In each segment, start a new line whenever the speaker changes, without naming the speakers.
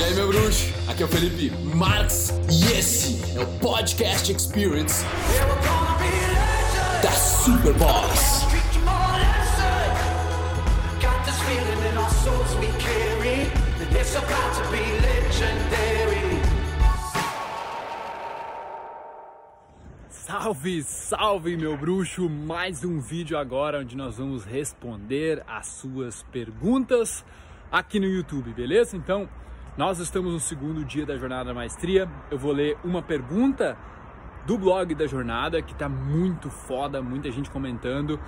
E aí, meu bruxo? Aqui é o Felipe Marx e esse é o Podcast Experience da Superboss.
Salve, salve meu bruxo! Mais um vídeo agora onde nós vamos responder as suas perguntas aqui no YouTube, beleza? Então, nós estamos no segundo dia da Jornada da Maestria. Eu vou ler uma pergunta do blog da jornada que tá muito foda, muita gente comentando.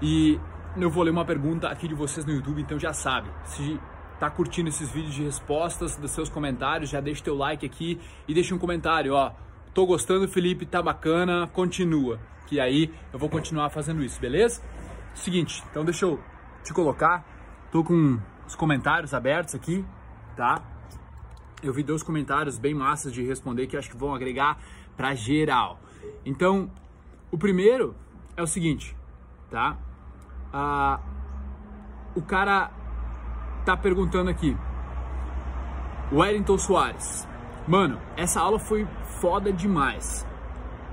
E eu vou ler uma pergunta aqui de vocês no YouTube, então já sabe. Se tá curtindo esses vídeos de respostas dos seus comentários, já deixa teu like aqui e deixa um comentário, ó. Tô gostando, Felipe, tá bacana, continua. Que aí eu vou continuar fazendo isso, beleza? Seguinte, então deixa eu te colocar. Tô com os comentários abertos aqui, tá? Eu vi dois comentários bem massas de responder que acho que vão agregar para geral. Então, o primeiro é o seguinte, tá? Ah, o cara tá perguntando aqui, Wellington Soares. Mano, essa aula foi foda demais,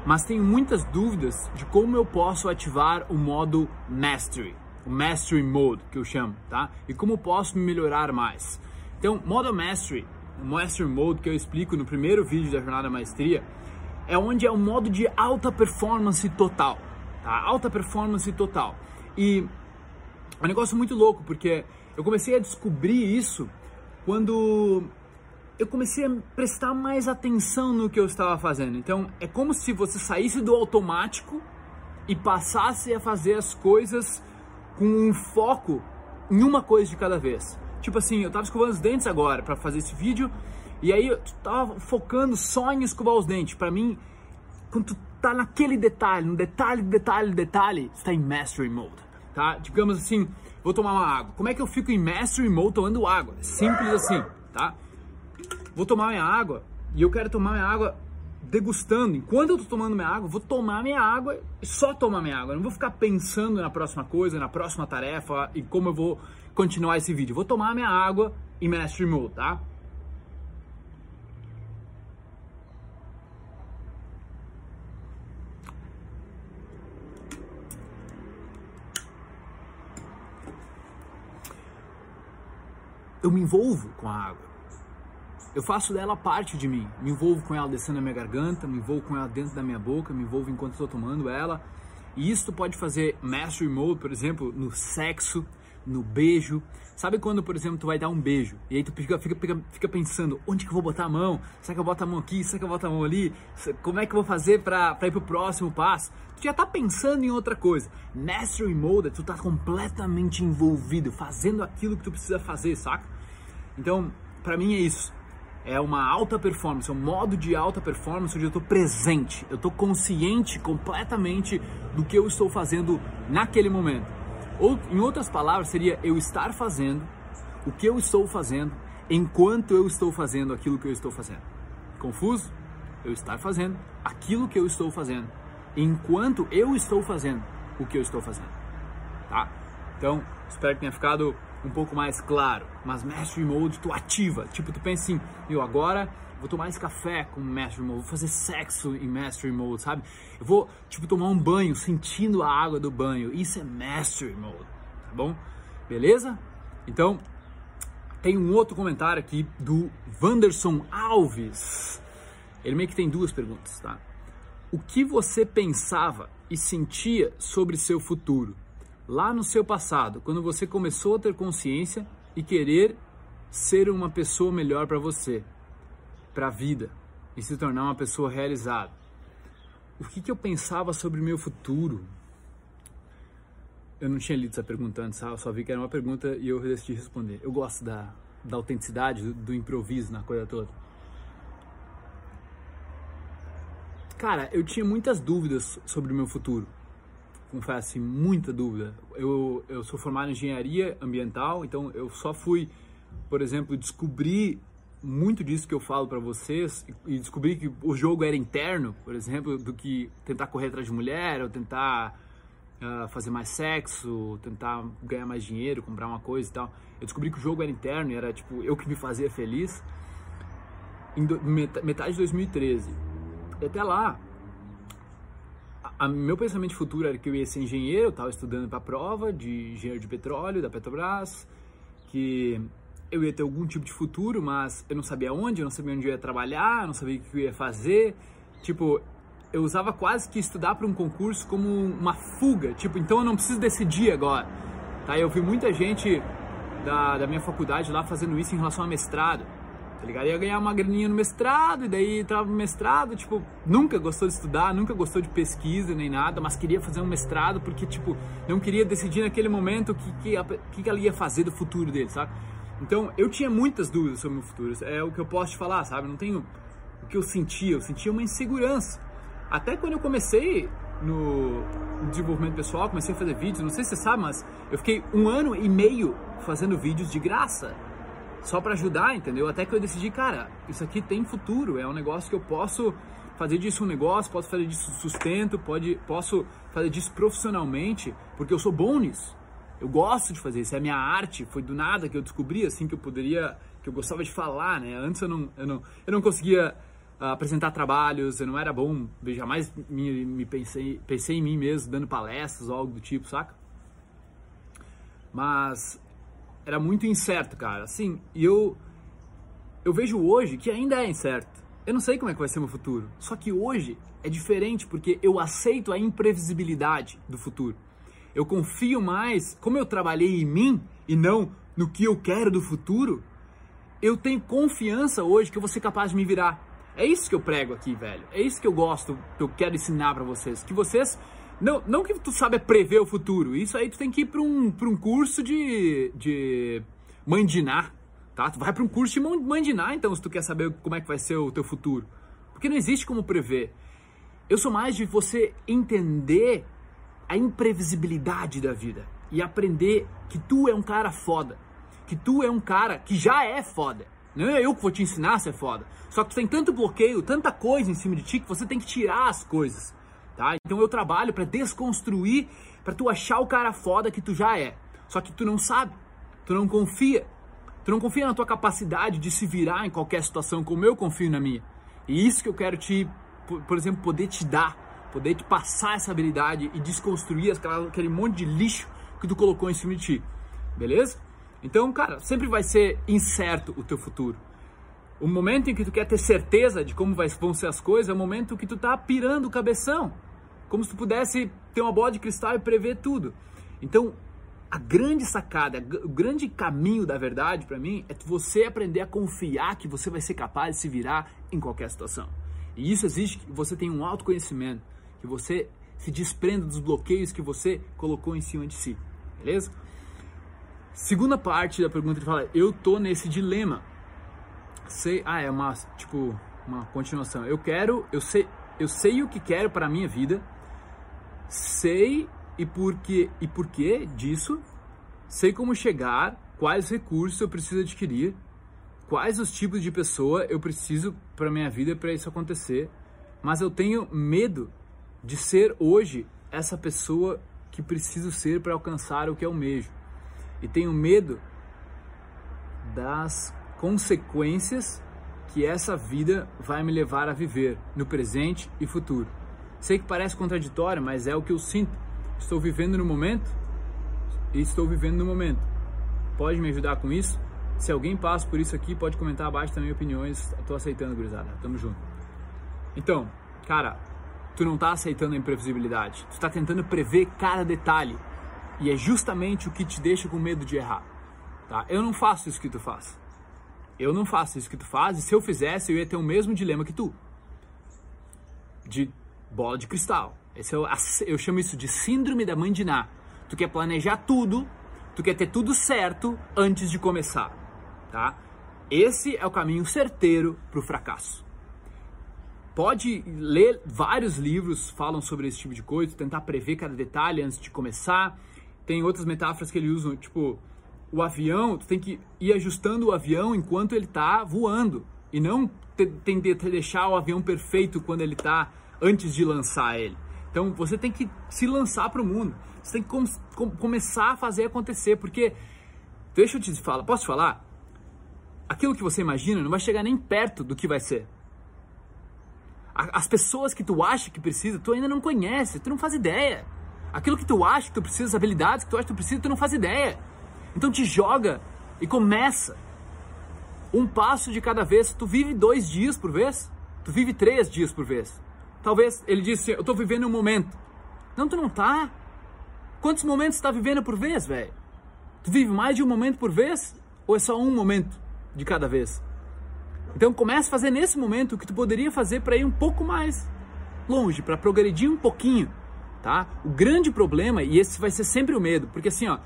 mas tenho muitas dúvidas de como eu posso ativar o modo Mastery, o Mastery Mode que eu chamo, tá? E como posso melhorar mais. Então, modo Mastery o Master Mode que eu explico no primeiro vídeo da Jornada Maestria, é onde é o modo de alta performance total, tá? Alta performance total. E é um negócio muito louco, porque eu comecei a descobrir isso quando eu comecei a prestar mais atenção no que eu estava fazendo. Então, é como se você saísse do automático e passasse a fazer as coisas com um foco em uma coisa de cada vez. Tipo assim, eu tava escovando os dentes agora para fazer esse vídeo e aí eu tava focando só em escovar os dentes. Para mim, quando tu tá naquele detalhe, no detalhe, detalhe, detalhe, está em Mastery Mode, tá? Digamos assim, vou tomar uma água. Como é que eu fico em Mastery Mode tomando água? Simples assim, tá? Vou tomar minha água e eu quero tomar minha água degustando. Enquanto eu tô tomando minha água, vou tomar minha água e só tomar minha água. Eu não vou ficar pensando na próxima coisa, na próxima tarefa e como eu vou continuar esse vídeo. Vou tomar minha água em Mastery Mode, tá? Eu me envolvo com a água. Eu faço dela parte de mim. Me envolvo com ela descendo na minha garganta, me envolvo com ela dentro da minha boca, me envolvo enquanto estou tomando ela. E isso pode fazer Mastery Mode, por exemplo, no sexo, no beijo. Sabe quando, por exemplo, tu vai dar um beijo e aí tu fica, fica, fica, pensando onde que eu vou botar a mão? Será que eu boto a mão aqui? Será que eu boto a mão ali? Como é que eu vou fazer para ir pro próximo passo? Tu já tá pensando em outra coisa. Mastery Mode, tu tá completamente envolvido, fazendo aquilo que tu precisa fazer, saca? Então, para mim é isso. É uma alta performance, é um modo de alta performance onde eu estou presente, eu estou consciente completamente do que eu estou fazendo naquele momento. Ou, em outras palavras, seria eu estar fazendo o que eu estou fazendo enquanto eu estou fazendo aquilo que eu estou fazendo. Confuso? Eu estar fazendo aquilo que eu estou fazendo enquanto eu estou fazendo o que eu estou fazendo. Tá? Então, espero que tenha ficado um pouco mais claro. Mas Mastery Mode tu ativa. Tipo, tu pensa assim, eu agora vou tomar esse café com Mastery Mode, vou fazer sexo em Mastery Mode, sabe? Eu vou, tipo, tomar um banho sentindo a água do banho. Isso é Mastery Mode, tá bom? Beleza? Então, tem um outro comentário aqui do Wanderson Alves. Ele meio que tem duas perguntas, tá? O que você pensava e sentia sobre seu futuro? Lá no seu passado, quando você começou a ter consciência e querer ser uma pessoa melhor para você para a vida e se tornar uma pessoa realizada. O que, que eu pensava sobre o meu futuro? Eu não tinha lido essa pergunta antes, eu só vi que era uma pergunta e eu decidi responder. Eu gosto da, da autenticidade, do, do improviso na coisa toda. Cara, eu tinha muitas dúvidas sobre o meu futuro. Confesso, assim, muita dúvida. Eu, eu sou formado em engenharia ambiental, então eu só fui, por exemplo, descobrir muito disso que eu falo para vocês e descobri que o jogo era interno, por exemplo, do que tentar correr atrás de mulher ou tentar uh, fazer mais sexo, tentar ganhar mais dinheiro, comprar uma coisa e tal. Eu descobri que o jogo era interno e era tipo eu que me fazia feliz. em do, metade de 2013. E até lá, a, meu pensamento futuro era que eu ia ser engenheiro, eu estava estudando para a prova de engenheiro de petróleo da Petrobras, que eu ia ter algum tipo de futuro, mas eu não sabia onde, eu não sabia onde eu ia trabalhar, eu não sabia o que eu ia fazer. Tipo, eu usava quase que estudar para um concurso como uma fuga, tipo, então eu não preciso decidir agora. Tá? Eu vi muita gente da, da minha faculdade lá fazendo isso em relação a mestrado. Tá ligado? Ia ganhar uma graninha no mestrado, e daí entrava no mestrado, tipo, nunca gostou de estudar, nunca gostou de pesquisa nem nada, mas queria fazer um mestrado porque, tipo, não queria decidir naquele momento o que, que, que ela ia fazer do futuro dele, sabe? Então, eu tinha muitas dúvidas sobre o meu futuro, é o que eu posso te falar, sabe? Não tenho o que eu sentia, eu sentia uma insegurança. Até quando eu comecei no desenvolvimento pessoal, comecei a fazer vídeos, não sei se você sabe, mas eu fiquei um ano e meio fazendo vídeos de graça, só para ajudar, entendeu? Até que eu decidi, cara, isso aqui tem futuro, é um negócio que eu posso fazer disso um negócio, posso fazer disso sustento, pode, posso fazer disso profissionalmente, porque eu sou bom nisso. Eu gosto de fazer isso, é a minha arte, foi do nada que eu descobri assim que eu poderia, que eu gostava de falar, né? Antes eu não, eu não, eu não conseguia uh, apresentar trabalhos, eu não era bom, jamais me, me pensei, pensei em mim mesmo dando palestras ou algo do tipo, saca? Mas era muito incerto, cara. Assim, e eu eu vejo hoje que ainda é incerto. Eu não sei como é que vai ser meu futuro. Só que hoje é diferente porque eu aceito a imprevisibilidade do futuro. Eu confio mais, como eu trabalhei em mim e não no que eu quero do futuro, eu tenho confiança hoje que eu vou ser capaz de me virar. É isso que eu prego aqui, velho. É isso que eu gosto, que eu quero ensinar para vocês. Que vocês. Não, não que tu sabe prever o futuro. Isso aí tu tem que ir pra um, pra um curso de. de mandinar. Tá? Tu vai para um curso de mandinar, então, se tu quer saber como é que vai ser o teu futuro. Porque não existe como prever. Eu sou mais de você entender a imprevisibilidade da vida e aprender que tu é um cara foda, que tu é um cara que já é foda. Não é eu que vou te ensinar a ser foda. Só que tu tem tanto bloqueio, tanta coisa em cima de ti que você tem que tirar as coisas, tá? Então eu trabalho para desconstruir, para tu achar o cara foda que tu já é. Só que tu não sabe, tu não confia. Tu não confia na tua capacidade de se virar em qualquer situação como eu confio na minha. E isso que eu quero te, por exemplo, poder te dar, poder te passar essa habilidade e desconstruir aquele monte de lixo que tu colocou em cima de ti. Beleza? Então, cara, sempre vai ser incerto o teu futuro. O momento em que tu quer ter certeza de como vão ser as coisas é o momento que tu tá pirando o cabeção. Como se tu pudesse ter uma bola de cristal e prever tudo. Então, a grande sacada, o grande caminho da verdade para mim é você aprender a confiar que você vai ser capaz de se virar em qualquer situação. E isso exige que você tenha um autoconhecimento, que você se desprenda dos bloqueios que você colocou em cima de si. Beleza? Segunda parte da pergunta ele fala: "Eu tô nesse dilema". Sei, ah, é uma tipo uma continuação. Eu quero, eu sei, eu sei o que quero para minha vida. Sei e porque e porquê disso. Sei como chegar, quais recursos eu preciso adquirir, quais os tipos de pessoa eu preciso para minha vida para isso acontecer. Mas eu tenho medo de ser hoje essa pessoa que preciso ser para alcançar o que almejo e tenho medo das consequências que essa vida vai me levar a viver no presente e futuro. Sei que parece contraditório, mas é o que eu sinto. Estou vivendo no momento e estou vivendo no momento. Pode me ajudar com isso? Se alguém passa por isso aqui, pode comentar abaixo também opiniões. Estou aceitando, gurizada. Tamo junto. Então, cara, tu não tá aceitando a imprevisibilidade. Tu tá tentando prever cada detalhe. E é justamente o que te deixa com medo de errar. Tá? Eu não faço isso que tu faz. Eu não faço isso que tu faz, e se eu fizesse, eu ia ter o mesmo dilema que tu. De bola de cristal. Esse é o, eu chamo isso de síndrome da mãe de Ná. Tu quer planejar tudo, tu quer ter tudo certo antes de começar. Tá? Esse é o caminho certeiro para o fracasso. Pode ler vários livros falam sobre esse tipo de coisa, tentar prever cada detalhe antes de começar tem outras metáforas que ele usa, tipo, o avião, tu tem que ir ajustando o avião enquanto ele está voando e não tem de deixar o avião perfeito quando ele está antes de lançar ele. Então você tem que se lançar para o mundo. Você tem que com, com, começar a fazer acontecer, porque deixa eu te falar, posso te falar? aquilo que você imagina não vai chegar nem perto do que vai ser. As pessoas que tu acha que precisa, tu ainda não conhece, tu não faz ideia. Aquilo que tu acha que tu precisa, as habilidades que tu acha que tu precisa, tu não faz ideia. Então te joga e começa. Um passo de cada vez. Tu vive dois dias por vez. Tu vive três dias por vez. Talvez ele disse, eu tô vivendo um momento. Não, tu não tá. Quantos momentos tu tá vivendo por vez, velho? Tu vive mais de um momento por vez? Ou é só um momento de cada vez? Então comece a fazer nesse momento o que tu poderia fazer para ir um pouco mais longe, para progredir um pouquinho, tá? O grande problema, e esse vai ser sempre o medo, porque assim, ó,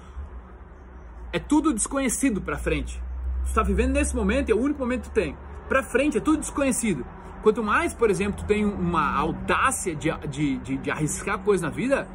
é tudo desconhecido para frente. Tu está vivendo nesse momento e é o único momento que tu tem. Para frente é tudo desconhecido. Quanto mais, por exemplo, tu tem uma audácia de, de, de, de arriscar coisa na vida,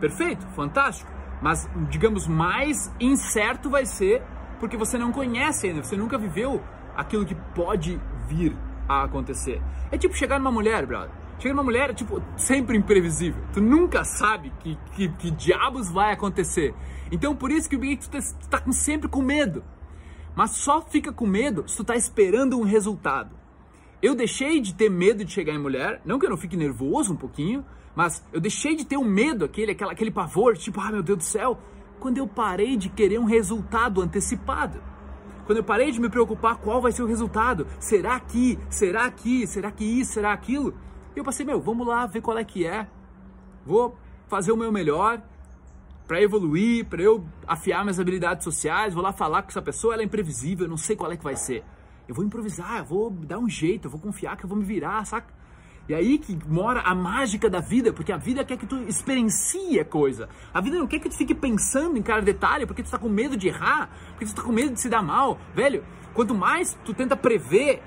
perfeito, fantástico. Mas, digamos, mais incerto vai ser porque você não conhece ainda, você nunca viveu aquilo que pode vir a acontecer. É tipo chegar numa mulher, brother. Chegar numa mulher tipo sempre imprevisível. Tu nunca sabe que, que, que diabos vai acontecer. Então por isso que o tu tá, tá sempre com medo. Mas só fica com medo se tu tá esperando um resultado. Eu deixei de ter medo de chegar em mulher, não que eu não fique nervoso um pouquinho, mas eu deixei de ter o um medo, aquele, aquele, aquele pavor, tipo, ah meu Deus do céu, quando eu parei de querer um resultado antecipado. Quando eu parei de me preocupar qual vai ser o resultado, será que, será que, será que isso, será aquilo, eu passei, meu, vamos lá ver qual é que é. Vou fazer o meu melhor para evoluir, para eu afiar minhas habilidades sociais, vou lá falar com essa pessoa, ela é imprevisível, eu não sei qual é que vai ser. Eu vou improvisar, eu vou dar um jeito, eu vou confiar que eu vou me virar, saca? E aí que mora a mágica da vida, porque a vida quer que tu experiencie a coisa. A vida não quer que tu fique pensando em cada detalhe, porque tu tá com medo de errar, porque tu tá com medo de se dar mal. Velho, quanto mais tu tenta prever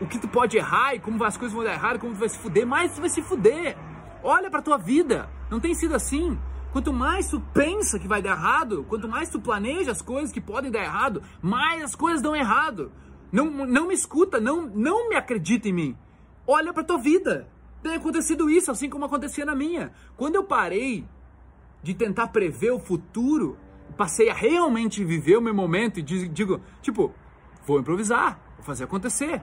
o que tu pode errar e como as coisas vão dar errado, como tu vai se fuder, mais tu vai se fuder. Olha pra tua vida, não tem sido assim. Quanto mais tu pensa que vai dar errado, quanto mais tu planeja as coisas que podem dar errado, mais as coisas dão errado. Não, não me escuta, não, não me acredita em mim. Olha pra tua vida. Tem acontecido isso, assim como acontecia na minha. Quando eu parei de tentar prever o futuro, passei a realmente viver o meu momento e digo, tipo, vou improvisar, vou fazer acontecer.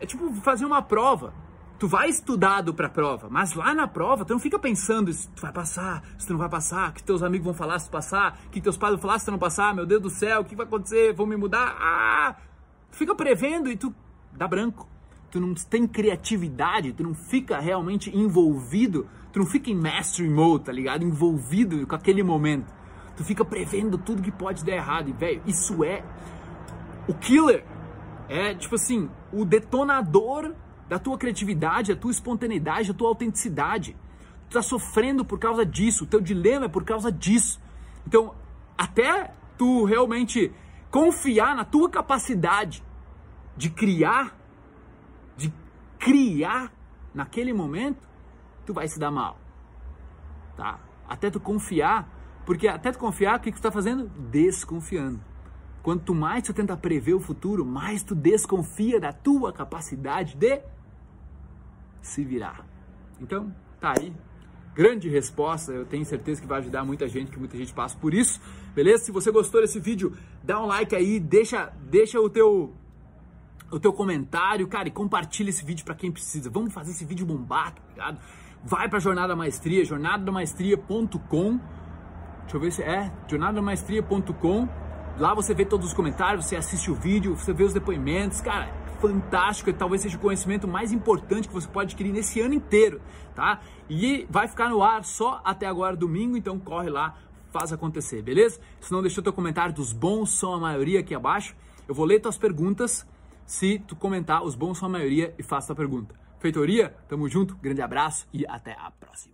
É tipo fazer uma prova. Tu vai estudado pra prova, mas lá na prova tu não fica pensando se tu vai passar, se tu não vai passar, o que teus amigos vão falar se tu passar, o que teus pais vão falar se tu não passar, meu Deus do céu, o que vai acontecer, vão me mudar, ah! Tu fica prevendo e tu dá branco. Tu não tem criatividade, tu não fica realmente envolvido, tu não fica em mastery mode, tá ligado? Envolvido com aquele momento. Tu fica prevendo tudo que pode dar errado. E, velho, isso é o killer. É, tipo assim, o detonador da tua criatividade, da tua espontaneidade, da tua autenticidade. Tu tá sofrendo por causa disso, o teu dilema é por causa disso. Então, até tu realmente confiar na tua capacidade de criar, de criar naquele momento, tu vai se dar mal. Tá? Até tu confiar, porque até tu confiar, o que, que tu está fazendo? Desconfiando. Quanto mais tu tenta prever o futuro, mais tu desconfia da tua capacidade de se virar. Então, tá aí grande resposta. Eu tenho certeza que vai ajudar muita gente, que muita gente passa por isso. Beleza? Se você gostou desse vídeo, dá um like aí, deixa, deixa o teu o teu comentário, cara, e compartilha esse vídeo para quem precisa. Vamos fazer esse vídeo bombar, tá ligado? Vai pra Jornada Maestria, jornadamaestria.com. Deixa eu ver se é, jornadamaestria.com. Lá você vê todos os comentários, você assiste o vídeo, você vê os depoimentos, cara, fantástico, talvez seja o conhecimento mais importante que você pode adquirir nesse ano inteiro, tá? E vai ficar no ar só até agora domingo, então corre lá, faz acontecer, beleza? Se não deixou teu comentário dos bons são a maioria aqui abaixo, eu vou ler tuas perguntas se tu comentar os bons são a maioria e faça tua pergunta. Feitoria, tamo junto, grande abraço e até a próxima.